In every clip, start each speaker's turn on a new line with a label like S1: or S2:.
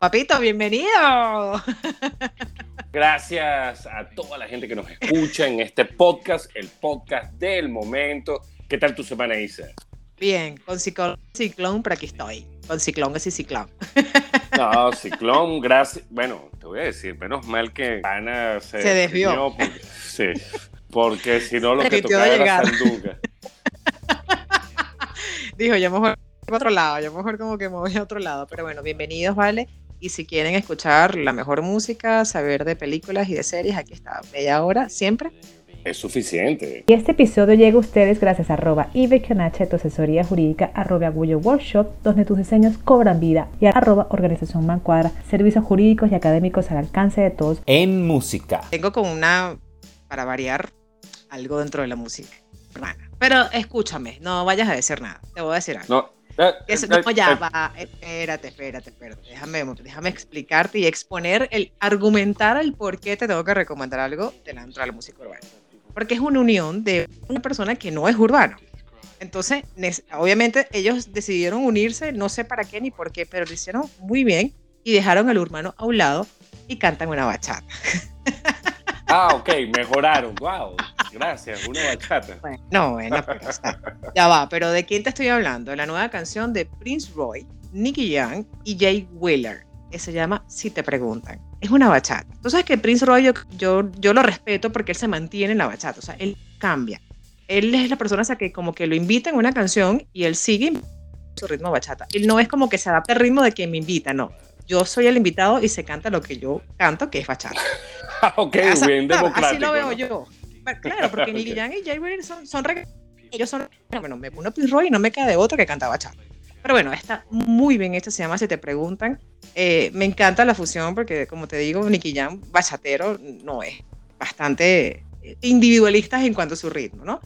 S1: Papito, bienvenido.
S2: Gracias a toda la gente que nos escucha en este podcast, el podcast del momento. ¿Qué tal tu semana, Isa?
S1: Bien, con ciclón, ciclón, pero aquí estoy. Con ciclón y ciclón.
S2: No, ciclón, gracias. Bueno, te voy a decir, menos mal que Ana se,
S1: se desvió.
S2: Porque, sí, porque si no lo que tocaba era sanduca.
S1: Dijo, yo mejor a otro lado, yo mejor como que me voy a otro lado. Pero bueno, bienvenidos, ¿vale? Y si quieren escuchar la mejor música, saber de películas y de series, aquí está, media hora, siempre.
S2: Es suficiente.
S3: Y este episodio llega a ustedes gracias a arroba Ibequionache, tu asesoría jurídica, arroba Agullo Workshop, donde tus diseños cobran vida, y arroba Organización Mancuadra, servicios jurídicos y académicos al alcance de todos.
S4: En música.
S1: Tengo como una, para variar, algo dentro de la música. Pero escúchame, no vayas a decir nada, te voy a decir algo.
S2: No,
S1: Eso, no, ya va, espérate, espérate, espérate. Déjame, déjame explicarte y exponer, el argumentar el por qué te tengo que recomendar algo dentro de la música urbana. Porque es una unión de una persona que no es urbano. Entonces, obviamente ellos decidieron unirse, no sé para qué ni por qué, pero lo hicieron muy bien y dejaron el urbano a un lado y cantan una bachata.
S2: Ah, ok, mejoraron. Wow, gracias, una bachata.
S1: Bueno, no, bueno, pero, ya va, pero ¿de quién te estoy hablando? La nueva canción de Prince Roy, Nicky Young y Jay Wheeler, que se llama Si te preguntan. Es una bachata. Tú sabes que Prince Roy yo, yo, yo lo respeto porque él se mantiene en la bachata, o sea, él cambia. Él es la persona a que como que lo invita en una canción y él sigue su ritmo bachata. Él no es como que se adapta al ritmo de quien me invita, no. Yo soy el invitado y se canta lo que yo canto, que es bachata.
S2: ok, bien democrático.
S1: Así lo veo yo. Claro, porque Nicky Jam y Jay Wheeler son, son ellos son, bueno, me pongo Prince Roy y no me queda de otro que canta bachata. Pero bueno, está muy bien hecha, se llama Si te preguntan. Eh, me encanta la fusión porque, como te digo, Nicky Jam, bachatero, no es. Bastante individualistas en cuanto a su ritmo, ¿no?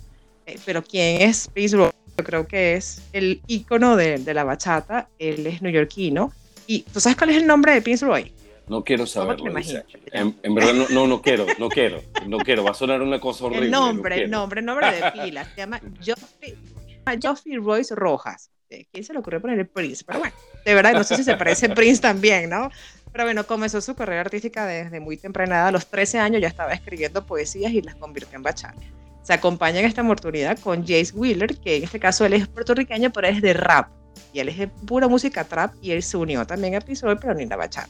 S1: Eh, pero ¿quién es Prince Roy? Yo creo que es el ícono de, de, la bachata. Él es neoyorquino. ¿Y tú sabes cuál es el nombre de Prince Roy?
S2: No quiero saberlo. En, en, verdad no, no, no, quiero, no quiero, no quiero. Va a sonar una cosa horrible.
S1: El nombre, el nombre, el nombre de pila. Se llama Geoffrey, Royce Rojas. Eh, ¿Quién se le ocurrió poner el Prince? Pero bueno, de verdad, no sé si se parece Prince también, ¿no? Pero bueno, comenzó su carrera artística desde muy temprana edad. A los 13 años ya estaba escribiendo poesías y las convirtió en bachata. Se acompaña en esta oportunidad con Jace Wheeler, que en este caso él es puertorriqueño, pero es de rap. Y él es de pura música trap y él se unió también a Prince pero ni la bachata.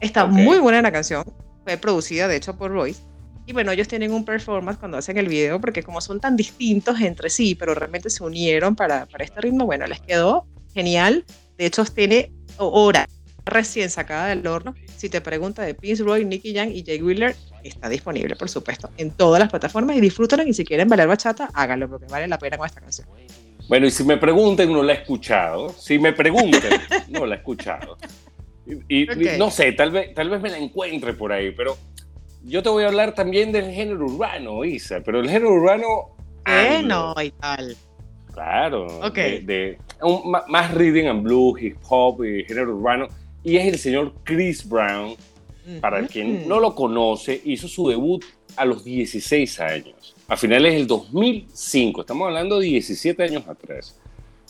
S1: Está muy buena la canción. Fue producida, de hecho, por Royce. Y bueno, ellos tienen un performance cuando hacen el video, porque como son tan distintos entre sí, pero realmente se unieron para, para este ritmo, bueno, les quedó genial. De hecho, tiene hora recién sacada del horno. Si te pregunta de Prince Roy, Nicky Young y Jay Wheeler, está disponible, por supuesto, en todas las plataformas y disfrútenlo. Y si quieren bailar bachata, háganlo, porque vale la pena con esta canción.
S2: Bueno, y si me preguntan, no la he escuchado. Si me preguntan, no la he escuchado. Y, no sé, tal vez, tal vez me la encuentre por ahí, pero yo te voy a hablar también del género urbano, Isa, pero el género urbano...
S1: Bueno, y tal.
S2: Claro, de, más reading and blues, hip hop y género urbano. Y es el señor Chris Brown, para quien no lo conoce, hizo su debut a los 16 años, a finales del 2005, estamos hablando de 17 años atrás.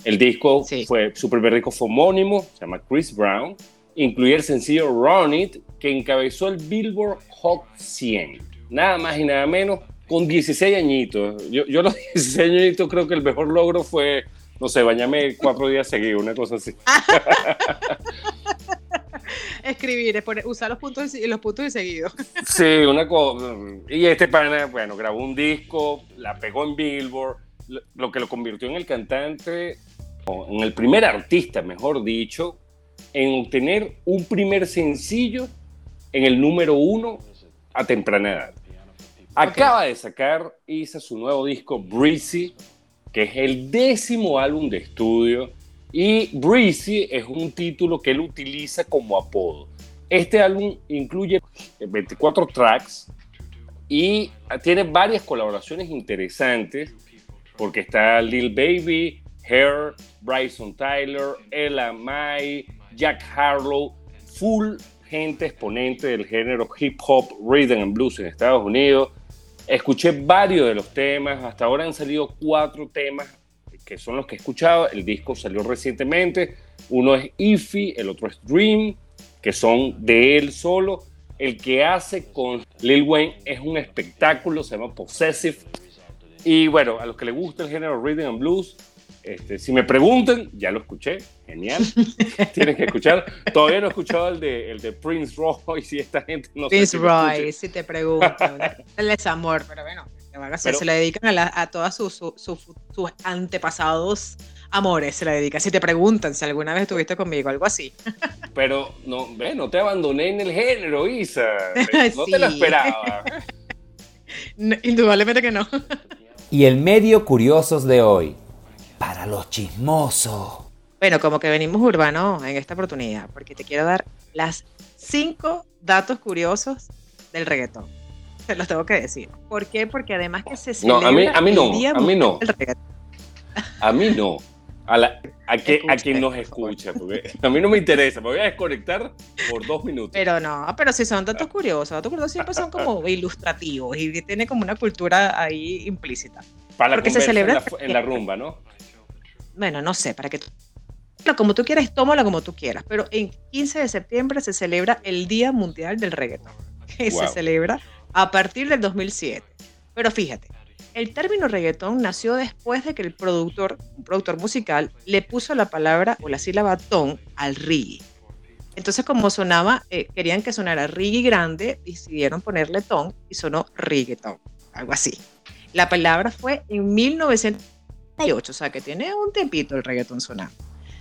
S2: El disco fue, su primer disco fue homónimo, se llama Chris Brown, incluía el sencillo Run It, que encabezó el Billboard Hot 100. Nada más y nada menos, con 16 añitos. Yo, yo los 16 añitos creo que el mejor logro fue, no sé, bañarme cuatro días seguidos, una cosa así.
S1: Escribir, usar los puntos y los puntos y seguidos.
S2: Sí, una cosa. Y este pana, bueno, grabó un disco, la pegó en Billboard, lo que lo convirtió en el cantante, o en el primer artista, mejor dicho, en obtener un primer sencillo en el número uno a temprana edad. Acaba de sacar, hizo su nuevo disco Breezy, que es el décimo álbum de estudio. Y Breezy es un título que él utiliza como apodo. Este álbum incluye 24 tracks y tiene varias colaboraciones interesantes porque está Lil Baby, Hair, Bryson Tyler, Ella Mai, Jack Harlow, full gente exponente del género hip hop, rhythm and blues en Estados Unidos. Escuché varios de los temas, hasta ahora han salido cuatro temas que son los que he escuchado. El disco salió recientemente. Uno es Ify, el otro es Dream, que son de él solo. El que hace con Lil Wayne es un espectáculo, se llama Possessive. Y bueno, a los que les gusta el género Rhythm and Blues, este, si me preguntan, ya lo escuché, genial. Tienen que escuchar. Todavía no he escuchado el de, el de Prince Royce y esta gente no
S1: Prince Royce, si te preguntan. Él es amor, pero bueno, se le dedican a, a todos sus, antepasados amores, se le dedica. Si te preguntan si alguna vez estuviste conmigo, algo así.
S2: Pero no, ve, no te abandoné en el género, Isa. No te lo esperaba.
S1: indudablemente que no.
S4: Y el medio curiosos de hoy para los chismosos.
S1: Bueno, como que venimos urbanos en esta oportunidad, porque te quiero dar las cinco datos curiosos del reggaetón. Te los tengo que decir. ¿Por qué? Porque además que se celebra
S2: no, a mí, a mí no, a mí no. A mí no. A, la, a, que, a quien nos escucha, porque a mí no me interesa, me voy a desconectar por dos minutos.
S1: Pero no, pero si son datos curiosos, datos curiosos siempre son como ilustrativos y tiene como una cultura ahí implícita.
S2: Para porque se celebra en la rumba, ¿no?
S1: bueno, no sé, para que tú, como tú quieras, tómalo como tú quieras, pero en 15 de septiembre se celebra el Día Mundial del Reggaetón, que se celebra a partir del 2007. Pero fíjate, el término reggaetón nació después de que el productor, un productor musical, le puso la palabra o la sílaba ton al reggae. Entonces, como sonaba, eh, querían que sonara reggae grande, decidieron ponerle ton y sonó reggaetón, algo así. La palabra fue en 1900 o sea que tiene un tempito el reggaetón sonando.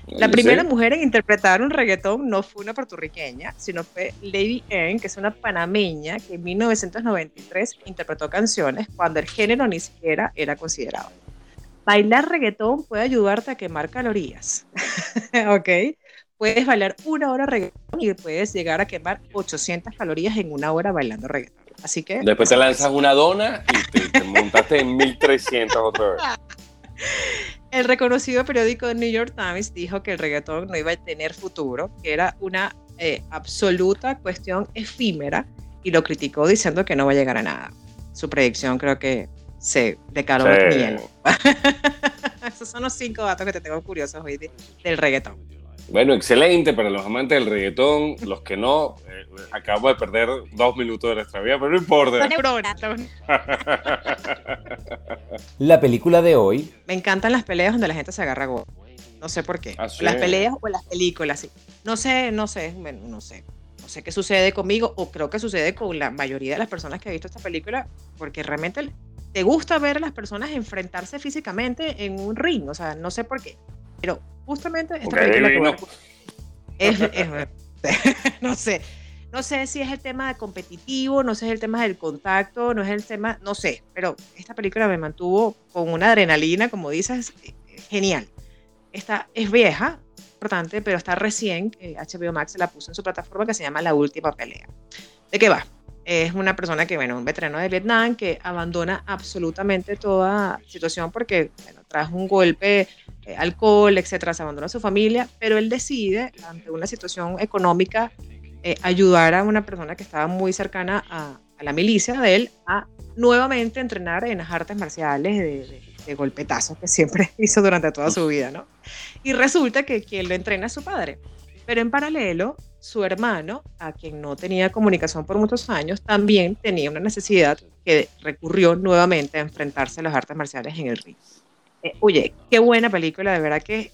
S1: La primera mujer en interpretar un reggaetón no fue una puertorriqueña, sino fue Lady N, que es una panameña que en 1993 interpretó canciones cuando el género ni siquiera era considerado. Bailar reggaetón puede ayudarte a quemar calorías, ¿ok? Puedes bailar una hora reggaetón y puedes llegar a quemar 800 calorías en una hora bailando reggaetón. Así que...
S2: Después te lanzas una dona y te, te montaste en 1300 otra vez.
S1: El reconocido periódico New York Times dijo que el reggaetón no iba a tener futuro, que era una eh, absoluta cuestión efímera y lo criticó diciendo que no va a llegar a nada. Su predicción creo que se declaró bien. Esos son los cinco datos que te tengo curiosos hoy del reggaetón.
S2: Bueno, excelente para los amantes del reggaetón. Los que no, eh, acabo de perder dos minutos de nuestra vida, pero no importa.
S4: La película de hoy.
S1: Me encantan las peleas donde la gente se agarra a No sé por qué. Ah, las peleas o las películas, sí. No sé, no sé, no sé. No sé qué sucede conmigo o creo que sucede con la mayoría de las personas que han visto esta película, porque realmente te gusta ver a las personas enfrentarse físicamente en un ring. O sea, no sé por qué. Pero justamente esta película es, no sé. No sé si es el tema de competitivo, no sé si es el tema del contacto, no es el tema, no sé, pero esta película me mantuvo con una adrenalina, como dices, genial. Esta es vieja, importante, pero está recién, HBO Max la puso en su plataforma que se llama La Última Pelea. ¿De qué va? Es una persona que, bueno, un veterano de Vietnam que abandona absolutamente toda situación porque, bueno, tras un golpe eh, alcohol, etcétera, se abandona su familia, pero él decide, ante una situación económica, eh, ayudar a una persona que estaba muy cercana a, la milicia de él a nuevamente entrenar en las artes marciales de, de, golpetazos que siempre hizo durante toda su vida, ¿no? Y resulta que quien lo entrena es su padre. Pero en paralelo, su hermano, a quien no tenía comunicación por muchos años, también tenía una necesidad que recurrió nuevamente a enfrentarse a las artes marciales en el ring. Eh, oye, qué buena película, de verdad que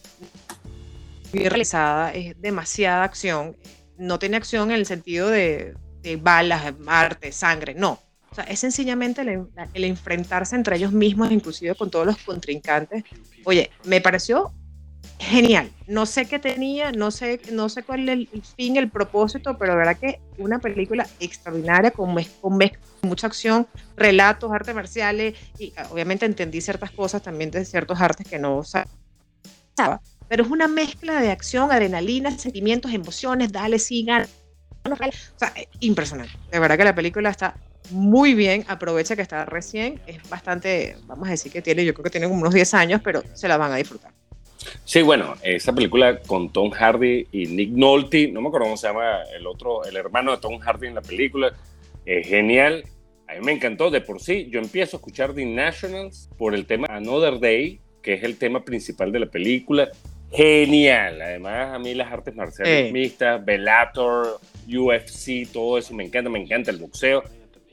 S1: bien realizada, es demasiada acción. No tiene acción en el sentido de, balas, arte, sangre, no. O sea, es sencillamente el, enfrentarse entre ellos mismos, inclusive con todos los contrincantes. Oye, me pareció genial. No sé qué tenía, no sé, no sé cuál es el fin, el propósito, pero de verdad que una película extraordinaria con, con mucha acción, relatos, artes marciales y ah, obviamente entendí ciertas cosas también de ciertos artes que no sabía. Pero es una mezcla de acción, adrenalina, sentimientos, emociones, dale, sigan. O sea, impresionante. De verdad que la película está muy bien, aprovecha que está recién, es bastante, vamos a decir que tiene, yo creo que tiene como unos 10 años, pero se la van a disfrutar.
S2: Sí, bueno, esa película con Tom Hardy y Nick Nolte, no me acuerdo cómo se llama el otro, el hermano de Tom Hardy en la película, es genial. A mí me encantó de por sí. Yo empiezo a escuchar The Nationals por el tema Another Day, que es el tema principal de la película. Genial. Además, a mí las artes marciales mixtas, Bellator, UFC, todo eso me encanta. Me encanta el boxeo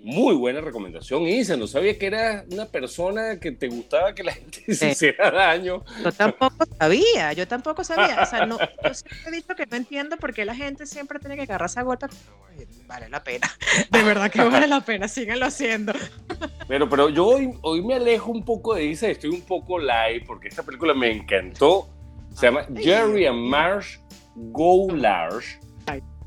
S2: muy buena recomendación, Isa. No sabía que era una persona que te gustaba que la gente se hiciera daño.
S1: Yo tampoco sabía, yo tampoco sabía. O sea, no, yo siempre he dicho que no entiendo por qué la gente siempre tiene que agarrarse a gota. Vale la pena. De verdad que vale la pena, síganlo haciendo.
S2: Pero, pero yo hoy, hoy me alejo un poco de Isa, estoy un poco live porque esta película me encantó. Se llama Jerry and Marsh Go Large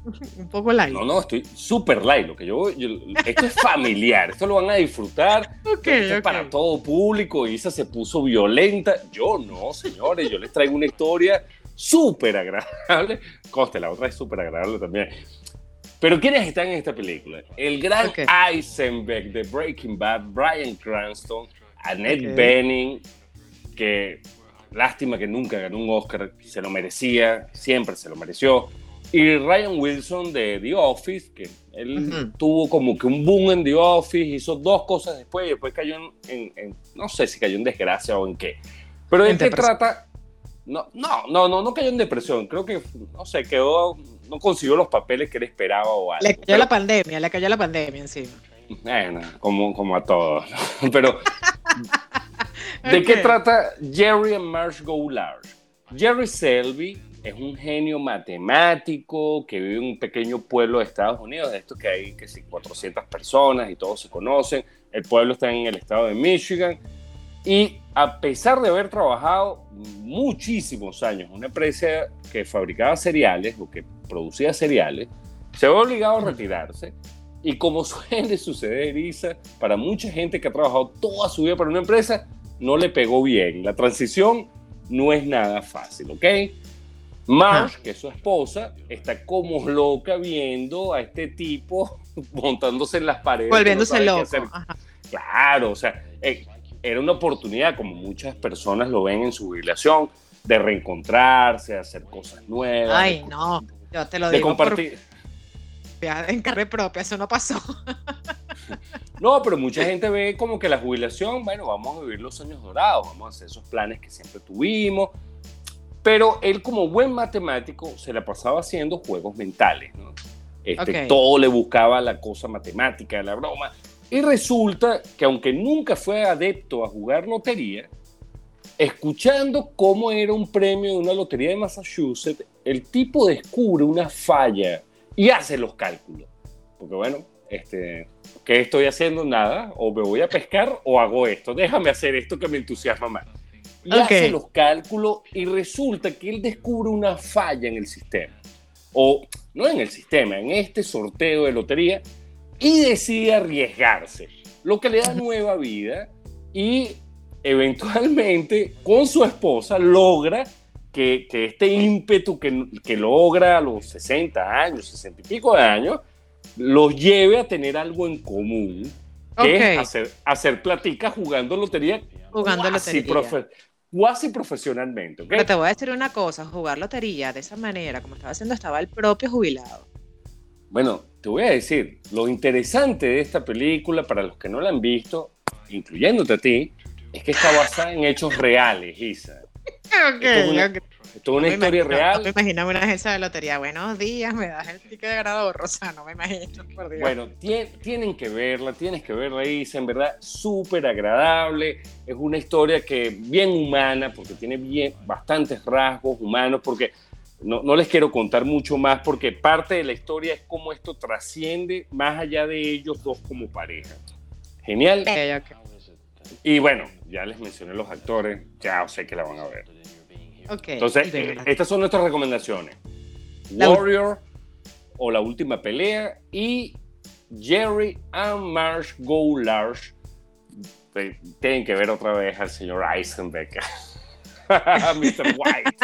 S1: un poco light.
S2: No, no, estoy súper light. Lo que yo, esto es familiar, esto lo van a disfrutar.
S1: Okay,
S2: es para todo público. Isa se puso violenta. Yo no, señores, yo les traigo una historia súper agradable. Coste, la otra es súper agradable también. Pero ¿quiénes están en esta película? El gran Eisenberg de Breaking Bad, Brian Cranston, Annette Bening, que lástima que nunca ganó un Oscar, se lo merecía, siempre se lo mereció. Y Ryan Wilson de The Office, que él tuvo como que un boom en The Office, hizo dos cosas después y después cayó en, no sé si cayó en desgracia o en qué. Pero ¿de qué trata? No, no, no, no, no cayó en depresión. Creo que, no sé, quedó, no consiguió los papeles que él esperaba o algo.
S1: Le cayó la pandemia, le cayó la pandemia encima.
S2: Bueno, como, como a todos. Pero, ¿de qué trata Jerry and Marsh Go Large? Jerry Selby es un genio matemático que vive en un pequeño pueblo de Estados Unidos, de esto que hay que sí, 400 personas y todos se conocen. El pueblo está en el estado de Michigan y a pesar de haber trabajado muchísimos años en una empresa que fabricaba cereales o que producía cereales, se ve obligado a retirarse. Y como suele suceder, Isa, para mucha gente que ha trabajado toda su vida para una empresa, no le pegó bien. La transición no es nada fácil, ¿ok? Marsh, que es su esposa, está como loca viendo a este tipo montándose en las paredes.
S1: Volviéndose loco.
S2: Claro, o sea, eh, era una oportunidad, como muchas personas lo ven en su jubilación, de reencontrarse, de hacer cosas nuevas.
S1: Ay, no, yo te lo
S2: de compartir.
S1: En carne propia, eso no pasó.
S2: No, pero mucha gente ve como que la jubilación, bueno, vamos a vivir los años dorados, vamos a hacer esos planes que siempre tuvimos, pero él como buen matemático se la pasaba haciendo juegos mentales, ¿no? Este, Todo le buscaba la cosa matemática, la broma. Y resulta que aunque nunca fue adepto a jugar lotería, escuchando cómo era un premio de una lotería de Massachusetts, el tipo descubre una falla y hace los cálculos. Porque bueno, este, ¿qué estoy haciendo? Nada, o me voy a pescar o hago esto. Déjame hacer esto que me entusiasma más y hace los cálculos y resulta que él descubre una falla en el sistema. O no en el sistema, en este sorteo de lotería y decide arriesgarse, lo que le da nueva vida y eventualmente con su esposa logra que, que este ímpetu que, que, logra a los 60 años, 60 y pico de años, los lleve a tener algo en común, que es hacer, hacer platica jugando lotería.
S1: Jugando lotería
S2: cuasi profesionalmente.
S1: Pero te voy a decir una cosa, jugar lotería de esa manera, como estaba haciendo, estaba el propio jubilado.
S2: Bueno, te voy a decir, lo interesante de esta película, para los que no la han visto, incluyéndote a ti, es que está basada en hechos reales, Isa.
S1: Ok,
S2: es una historia real.
S1: No, me imagino una agencia de lotería. Buenos días, me das el ticket de grado rosa. No me imagino, por Dios.
S2: Bueno, tienen que verla, tienes que verla, Isa. En verdad, súper agradable. Es una historia que bien humana, porque tiene bien, bastantes rasgos humanos, porque no, no, les quiero contar mucho más, porque parte de la historia es cómo esto trasciende más allá de ellos dos como pareja. Genial. Y bueno, ya les mencioné los actores, ya sé que la van a ver. Entonces, eh, estas son nuestras recomendaciones. Warrior o La Última Pelea y Jerry and Marsh Go Large. Tienen que ver otra vez al señor Eisenberg. Mr. White.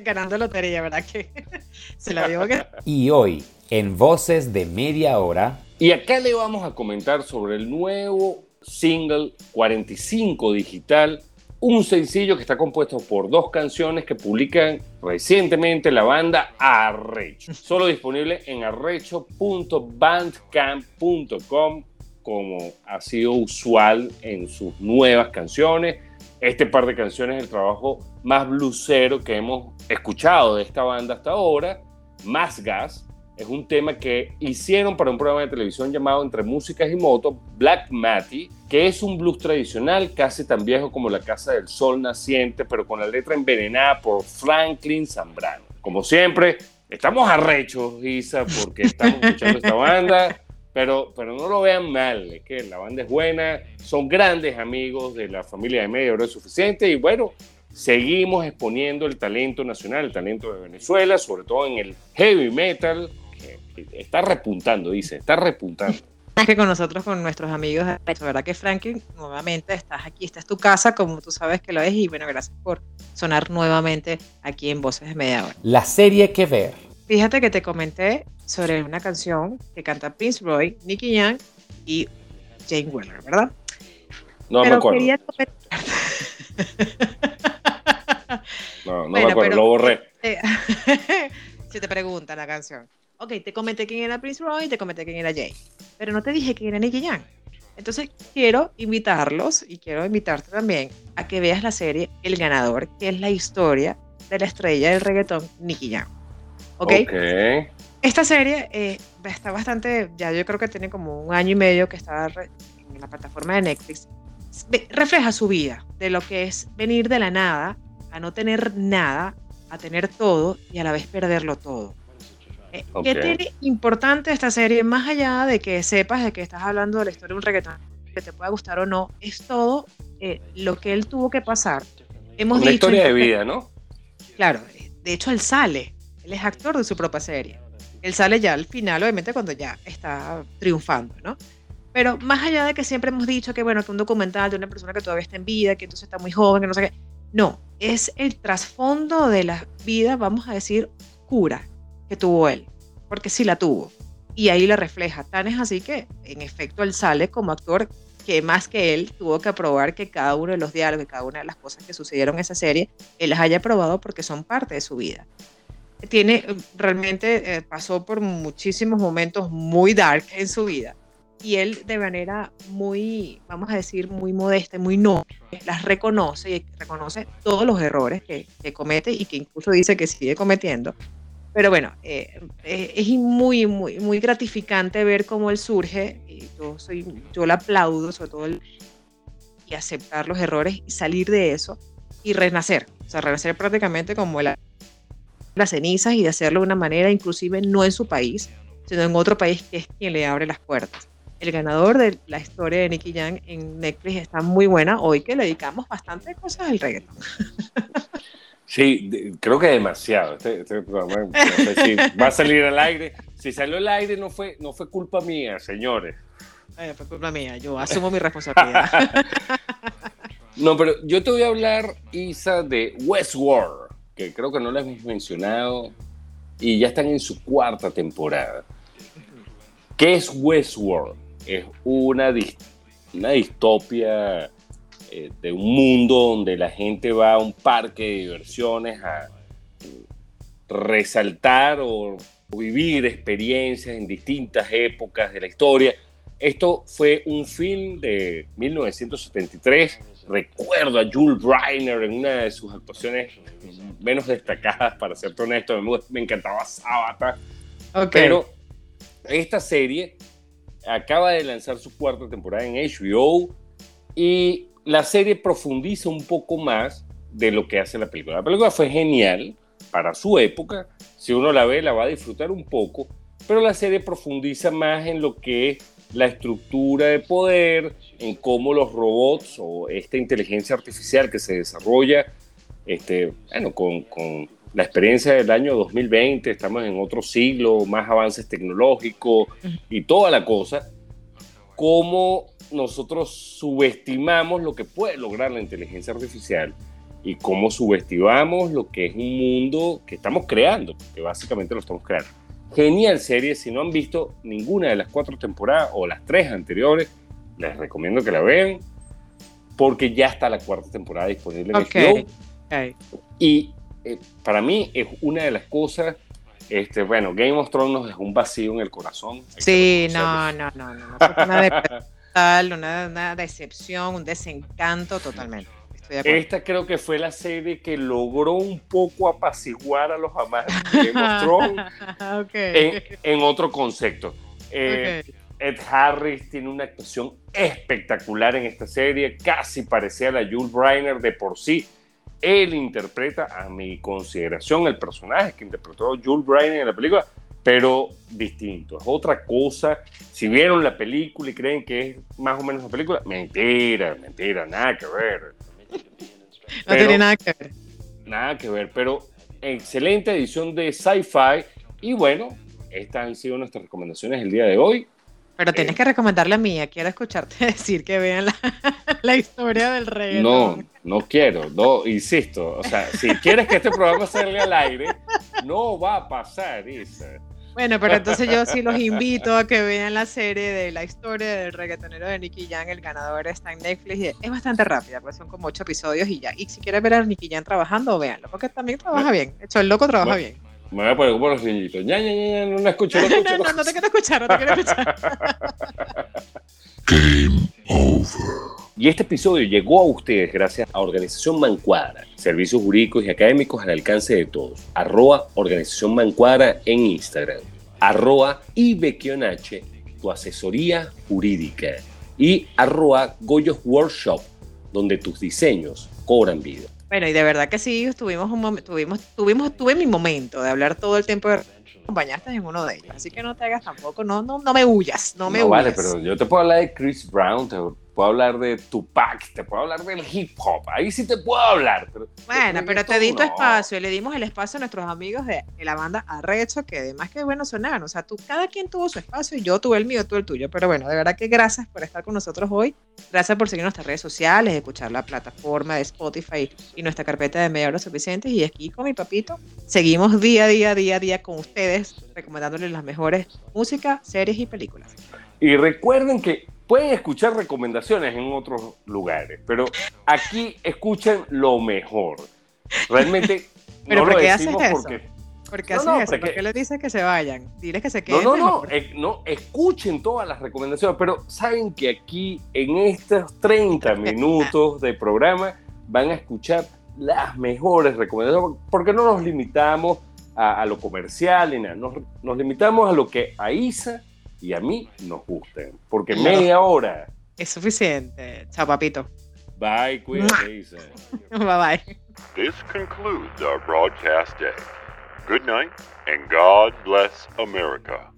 S1: Ganando lotería, ¿verdad? Que se la digo que...
S4: Y hoy, en Voces de Media Hora.
S2: Y acá le vamos a comentar sobre el nuevo single 45 digital, un sencillo que está compuesto por dos canciones que publican recientemente la banda Arrecho. Solo disponible en arrecho.bandcamp.com como ha sido usual en sus nuevas canciones. Este par de canciones es el trabajo más blusero que hemos escuchado de esta banda hasta ahora. Más Gas es un tema que hicieron para un programa de televisión llamado Entre Músicas y Motos, Black Matty, que es un blues tradicional casi tan viejo como La Casa del Sol Naciente, pero con la letra envenenada por Franklin Zambrano. Como siempre, estamos arrechos, Isa, porque estamos escuchando esta banda. Pero, pero no lo vean mal, es que la banda es buena, son grandes amigos de la familia de Medio Oro Suficiente y bueno, seguimos exponiendo el talento nacional, el talento de Venezuela, sobre todo en el heavy metal, está repuntando, dice, está repuntando.
S1: Es que con nosotros, con nuestros amigos, la verdad que Franklin, nuevamente estás aquí, esta es tu casa, como tú sabes que lo es, y bueno, gracias por sonar nuevamente aquí en Voces de Media Hora.
S4: La serie que ver.
S1: Fíjate que te comenté sobre una canción que canta Prince Roy, Nicky Young y Jane Weller, ¿verdad?
S2: No me acuerdo. no, no me acuerdo, lo borré.
S1: si te preguntan la canción. Ok, te comenté quién era Prince Roy y te comenté quién era Jane, pero no te dije quién era Nicky Young. Entonces quiero invitarlos y quiero invitarte también a que veas la serie El Ganador, que es la historia de la estrella del reggaetón Nicky Young. ¿Ok? okay. Esta serie eh, está bastante, ya yo creo que tiene como un año y medio que está en la plataforma de Netflix. Refleja su vida, de lo que es venir de la nada a no tener nada, a tener todo y a la vez perderlo todo. Eh, ¿Qué tiene importante esta serie? Más allá de que sepas de que estás hablando de la historia de un reggaetón, que te pueda gustar o no, es todo eh, lo que él tuvo que pasar.
S2: Hemos Una historia de vida, ¿no?
S1: Claro, de hecho él sale, él es actor de su propia serie. Él sale ya al final, obviamente, cuando ya está triunfando, ¿no? Pero más allá de que siempre hemos dicho que, bueno, que un documental de una persona que todavía está en vida, que entonces está muy joven, que no sé qué. No, es el trasfondo de la vida, vamos a decir, oscura que tuvo él. Porque sí la tuvo. Y ahí la refleja. Tan es así que, en efecto, él sale como actor que más que él tuvo que aprobar que cada uno de los diálogos, cada una de las cosas que sucedieron en esa serie, él las haya probado porque son parte de su vida tiene, realmente eh, pasó por muchísimos momentos muy dark en su vida. Y él de manera muy, vamos a decir, muy modesta, muy no, las reconoce y reconoce todos los errores que, comete y que incluso dice que sigue cometiendo. Pero bueno, eh, eh, es muy, muy, muy gratificante ver cómo él surge. Y yo, soy, yo le aplaudo, sobre todo, y aceptar los errores y salir de eso y renacer. O sea, renacer prácticamente como el las cenizas y de hacerlo de una manera inclusive no en su país, sino en otro país que es quien le abre las puertas. El ganador de la historia de Nicky Jam en Netflix está muy buena hoy que le dedicamos bastante cosas al reggaetón.
S2: Sí, creo que demasiado. Este, este programa, va a salir al aire. Si salió al aire no fue, no fue culpa mía, señores.
S1: fue culpa mía, yo asumo mi responsabilidad.
S2: no, pero yo te voy a hablar, Isa, de Westworld que creo que no les hemos mencionado y ya están en su cuarta temporada. ¿Qué es Westworld? Es una, una distopia eh, de un mundo donde la gente va a un parque de diversiones a resaltar o, o vivir experiencias en distintas épocas de la historia. Esto fue un film de 1973 recuerdo a Jules Reiner en una de sus actuaciones menos destacadas, para ser honesto, me, encantaba Sabata. Pero esta serie acaba de lanzar su cuarta temporada en HBO y la serie profundiza un poco más de lo que hace la película. La película fue genial para su época, si uno la ve la va a disfrutar un poco, pero la serie profundiza más en lo que es la estructura de poder, en cómo los robots o esta inteligencia artificial que se desarrolla, este, bueno, con, con la experiencia del año 2020, estamos en otro siglo, más avances tecnológicos y toda la cosa, cómo nosotros subestimamos lo que puede lograr la inteligencia artificial y cómo subestimamos lo que es un mundo que estamos creando, que básicamente lo estamos creando. Genial serie, si no han visto ninguna de las cuatro temporadas o las tres anteriores, les recomiendo que la vean porque ya está la cuarta temporada disponible en
S1: okay.
S2: Y eh, para mí es una de las cosas, este, bueno, Game of Thrones es un vacío en el corazón.
S1: Sí, no, no, no, no, no, una, una, una decepción, un desencanto totalmente.
S2: Esta creo que fue la serie que logró un poco apaciguar a los amantes de Game of Thrones en, otro concepto. Eh, Ed Harris tiene una actuación espectacular en esta serie, casi parecía la Jules Briner de por sí. Él interpreta, a mi consideración, el personaje que interpretó Jules Briner en la película, pero distinto. Es otra cosa. Si vieron la película y creen que es más o menos una película, mentira, mentira, nada que ver.
S1: no tiene nada que ver.
S2: Nada que ver, pero excelente edición de Sci-Fi. Y bueno, estas han sido nuestras recomendaciones el día de hoy.
S1: Pero tienes eh, que recomendarle a mía. Quiero escucharte decir que vean la, historia del rey.
S2: No, no quiero. No, insisto. O sea, si quieres que este programa salga al aire, no va a pasar, Isa.
S1: Bueno, pero entonces yo sí los invito a que vean la serie de la historia del reggaetonero de Nicky Jam, el ganador está en Netflix. Y es bastante rápida, pues son como ocho episodios y ya. Y si quieres ver a Nicky Jam trabajando, véanlo, porque también trabaja bien. De hecho, el loco trabaja bien.
S2: Me voy a poner como los niñitos. Ya, ya, ya, no la escucho.
S1: No, no, no, no, te quiero escuchar, no te quiero escuchar.
S2: Game over. Y este episodio llegó a ustedes gracias a Organización Mancuadra, servicios jurídicos y académicos al alcance de todos. Arroba Organización Mancuadra en Instagram. Arroba IBQNH, tu asesoría jurídica. Y arroba Goyos Workshop, donde tus diseños cobran vida.
S1: Bueno, y de verdad que sí, tuvimos un momento, tuvimos, tuvimos, tuve mi momento de hablar todo el tiempo de acompañaste en uno de ellos. Así que no te hagas tampoco, no, no, no me huyas, no me no,
S2: Vale, pero yo te puedo hablar de Chris Brown, te puedo hablar de Tupac, te puedo hablar del hip hop, ahí sí te puedo hablar. Pero
S1: bueno, pero te di tu espacio, le dimos el espacio a nuestros amigos de, la banda Arrecho, que además que bueno sonaban, o sea, tú, cada quien tuvo su espacio y yo tuve el mío, tú el tuyo, pero bueno, de verdad que gracias por estar con nosotros hoy, gracias por seguir nuestras redes sociales, escuchar la plataforma de Spotify y nuestra carpeta de media hora suficientes y aquí con mi papito, seguimos día a día, día a día con ustedes, recomendándoles las mejores música, series y películas.
S2: Y recuerden que pueden escuchar recomendaciones en otros lugares, pero aquí escuchen lo mejor. Realmente
S1: ¿Pero no por qué haces eso? porque... ¿Por qué haces eso? ¿Por qué les dices que se vayan? Diles que se queden.
S2: No, no, no, eh, no, escuchen todas las recomendaciones, pero saben que aquí en estos 30 minutos de programa van a escuchar las mejores recomendaciones, porque no nos limitamos a, lo comercial, ni nada, nos, nos limitamos a lo que a Isa y a mí nos gusten. Porque media hora.
S1: Es suficiente. Chao, papito.
S2: Bye, cuídate,
S1: bye bye.
S5: This concludes our broadcast day. Good night and God bless America.